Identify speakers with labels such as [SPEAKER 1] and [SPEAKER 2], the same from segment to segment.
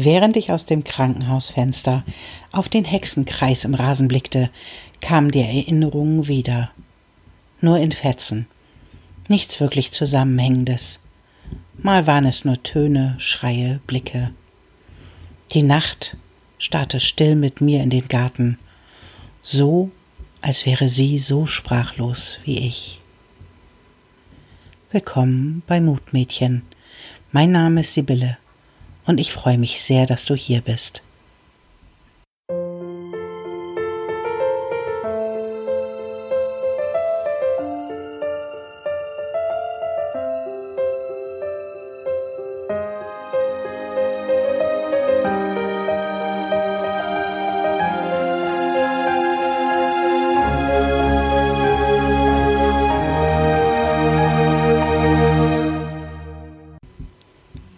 [SPEAKER 1] Während ich aus dem Krankenhausfenster auf den Hexenkreis im Rasen blickte, kamen die Erinnerungen wieder. Nur in Fetzen. Nichts wirklich Zusammenhängendes. Mal waren es nur Töne, Schreie, Blicke. Die Nacht starrte still mit mir in den Garten, so als wäre sie so sprachlos wie ich. Willkommen bei Mutmädchen. Mein Name ist Sibylle und ich freue mich sehr, dass du hier bist.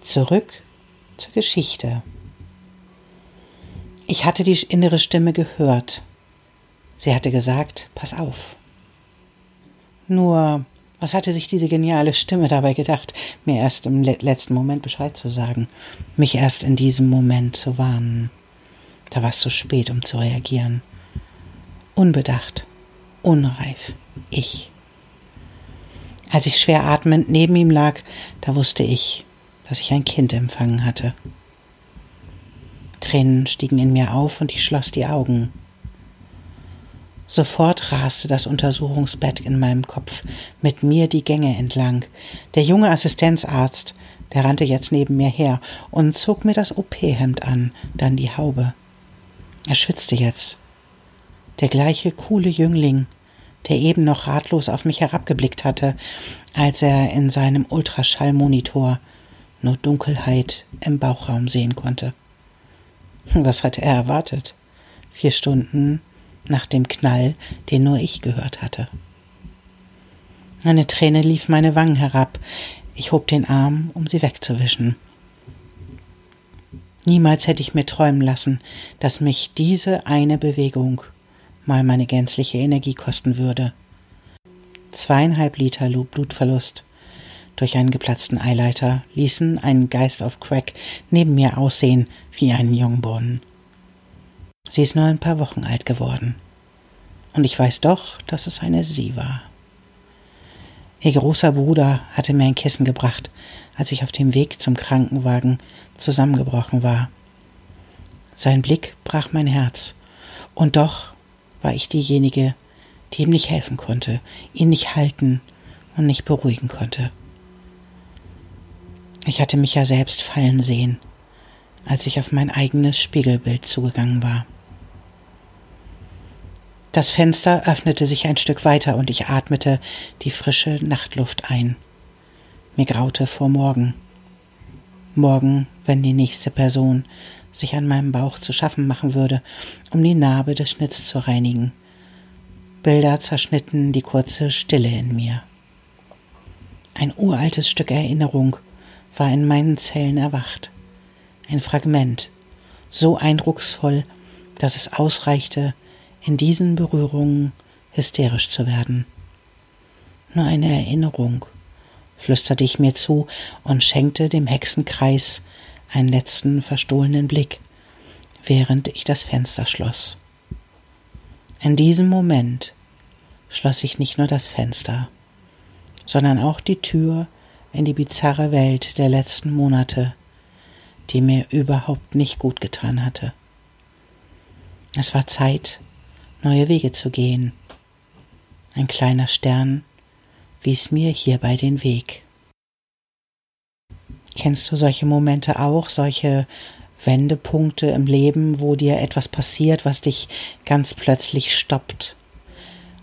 [SPEAKER 1] Zurück zur Geschichte. Ich hatte die innere Stimme gehört. Sie hatte gesagt, pass auf. Nur, was hatte sich diese geniale Stimme dabei gedacht, mir erst im letzten Moment Bescheid zu sagen, mich erst in diesem Moment zu warnen? Da war es zu spät, um zu reagieren. Unbedacht, unreif, ich. Als ich schwer atmend neben ihm lag, da wusste ich, dass ich ein Kind empfangen hatte. Tränen stiegen in mir auf und ich schloss die Augen. Sofort raste das Untersuchungsbett in meinem Kopf mit mir die Gänge entlang. Der junge Assistenzarzt, der rannte jetzt neben mir her und zog mir das OP-Hemd an, dann die Haube. Er schwitzte jetzt. Der gleiche coole Jüngling, der eben noch ratlos auf mich herabgeblickt hatte, als er in seinem Ultraschallmonitor nur Dunkelheit im Bauchraum sehen konnte. Was hatte er erwartet? Vier Stunden nach dem Knall, den nur ich gehört hatte. Eine Träne lief meine Wangen herab. Ich hob den Arm, um sie wegzuwischen. Niemals hätte ich mir träumen lassen, dass mich diese eine Bewegung mal meine gänzliche Energie kosten würde. Zweieinhalb Liter Blutverlust durch einen geplatzten Eileiter ließen einen Geist auf Crack neben mir aussehen wie einen Jungborn. Sie ist nur ein paar Wochen alt geworden. Und ich weiß doch, dass es eine sie war. Ihr großer Bruder hatte mir ein Kissen gebracht, als ich auf dem Weg zum Krankenwagen zusammengebrochen war. Sein Blick brach mein Herz, und doch war ich diejenige, die ihm nicht helfen konnte, ihn nicht halten und nicht beruhigen konnte. Ich hatte mich ja selbst fallen sehen, als ich auf mein eigenes Spiegelbild zugegangen war. Das Fenster öffnete sich ein Stück weiter und ich atmete die frische Nachtluft ein. Mir graute vor morgen. Morgen, wenn die nächste Person sich an meinem Bauch zu schaffen machen würde, um die Narbe des Schnitts zu reinigen. Bilder zerschnitten die kurze Stille in mir. Ein uraltes Stück Erinnerung war in meinen Zellen erwacht. Ein Fragment, so eindrucksvoll, dass es ausreichte, in diesen Berührungen hysterisch zu werden. Nur eine Erinnerung, flüsterte ich mir zu und schenkte dem Hexenkreis einen letzten verstohlenen Blick, während ich das Fenster schloss. In diesem Moment schloss ich nicht nur das Fenster, sondern auch die Tür in die bizarre Welt der letzten Monate, die mir überhaupt nicht gut getan hatte. Es war Zeit, neue Wege zu gehen. Ein kleiner Stern wies mir hierbei den Weg. Kennst du solche Momente auch, solche Wendepunkte im Leben, wo dir etwas passiert, was dich ganz plötzlich stoppt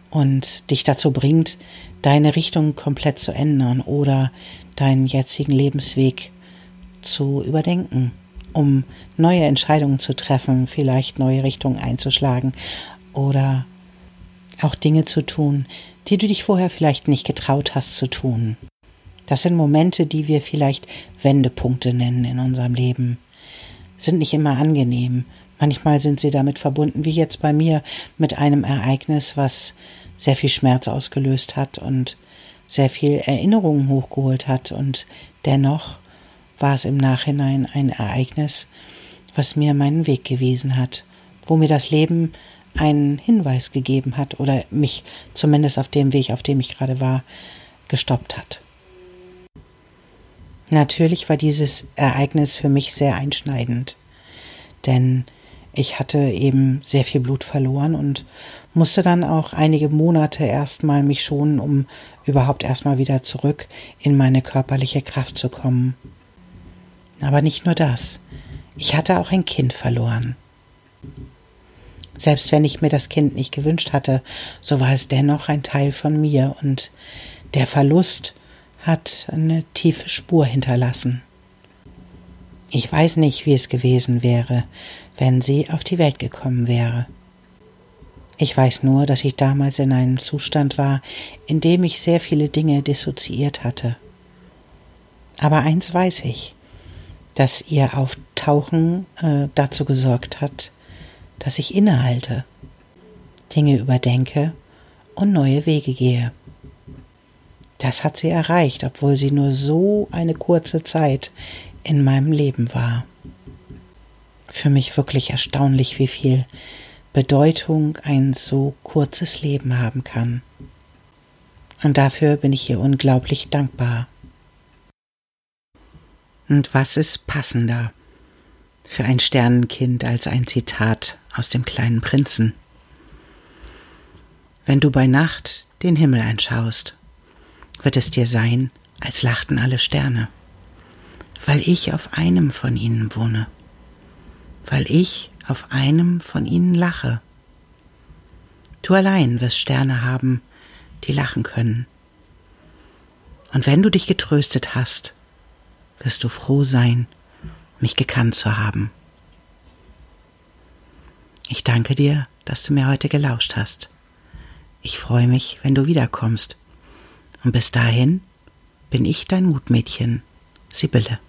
[SPEAKER 1] und dich dazu bringt, deine Richtung komplett zu ändern oder deinen jetzigen Lebensweg zu überdenken, um neue Entscheidungen zu treffen, vielleicht neue Richtungen einzuschlagen oder auch Dinge zu tun, die du dich vorher vielleicht nicht getraut hast zu tun. Das sind Momente, die wir vielleicht Wendepunkte nennen in unserem Leben. Sind nicht immer angenehm. Manchmal sind sie damit verbunden, wie jetzt bei mir, mit einem Ereignis, was sehr viel Schmerz ausgelöst hat und sehr viel Erinnerungen hochgeholt hat. Und dennoch war es im Nachhinein ein Ereignis, was mir meinen Weg gewiesen hat, wo mir das Leben einen Hinweis gegeben hat oder mich zumindest auf dem Weg, auf dem ich gerade war, gestoppt hat. Natürlich war dieses Ereignis für mich sehr einschneidend, denn ich hatte eben sehr viel Blut verloren und musste dann auch einige Monate erstmal mich schonen, um überhaupt erstmal wieder zurück in meine körperliche Kraft zu kommen. Aber nicht nur das. Ich hatte auch ein Kind verloren. Selbst wenn ich mir das Kind nicht gewünscht hatte, so war es dennoch ein Teil von mir und der Verlust hat eine tiefe Spur hinterlassen. Ich weiß nicht, wie es gewesen wäre, wenn sie auf die Welt gekommen wäre. Ich weiß nur, dass ich damals in einem Zustand war, in dem ich sehr viele Dinge dissoziiert hatte. Aber eins weiß ich, dass ihr Auftauchen äh, dazu gesorgt hat, dass ich innehalte, Dinge überdenke und neue Wege gehe. Das hat sie erreicht, obwohl sie nur so eine kurze Zeit in meinem Leben war. Für mich wirklich erstaunlich, wie viel Bedeutung ein so kurzes Leben haben kann. Und dafür bin ich ihr unglaublich dankbar. Und was ist passender für ein Sternenkind als ein Zitat aus dem kleinen Prinzen? Wenn du bei Nacht den Himmel anschaust, wird es dir sein, als lachten alle Sterne weil ich auf einem von ihnen wohne, weil ich auf einem von ihnen lache. Du allein wirst Sterne haben, die lachen können. Und wenn du dich getröstet hast, wirst du froh sein, mich gekannt zu haben. Ich danke dir, dass du mir heute gelauscht hast. Ich freue mich, wenn du wiederkommst. Und bis dahin bin ich dein Mutmädchen, Sibylle.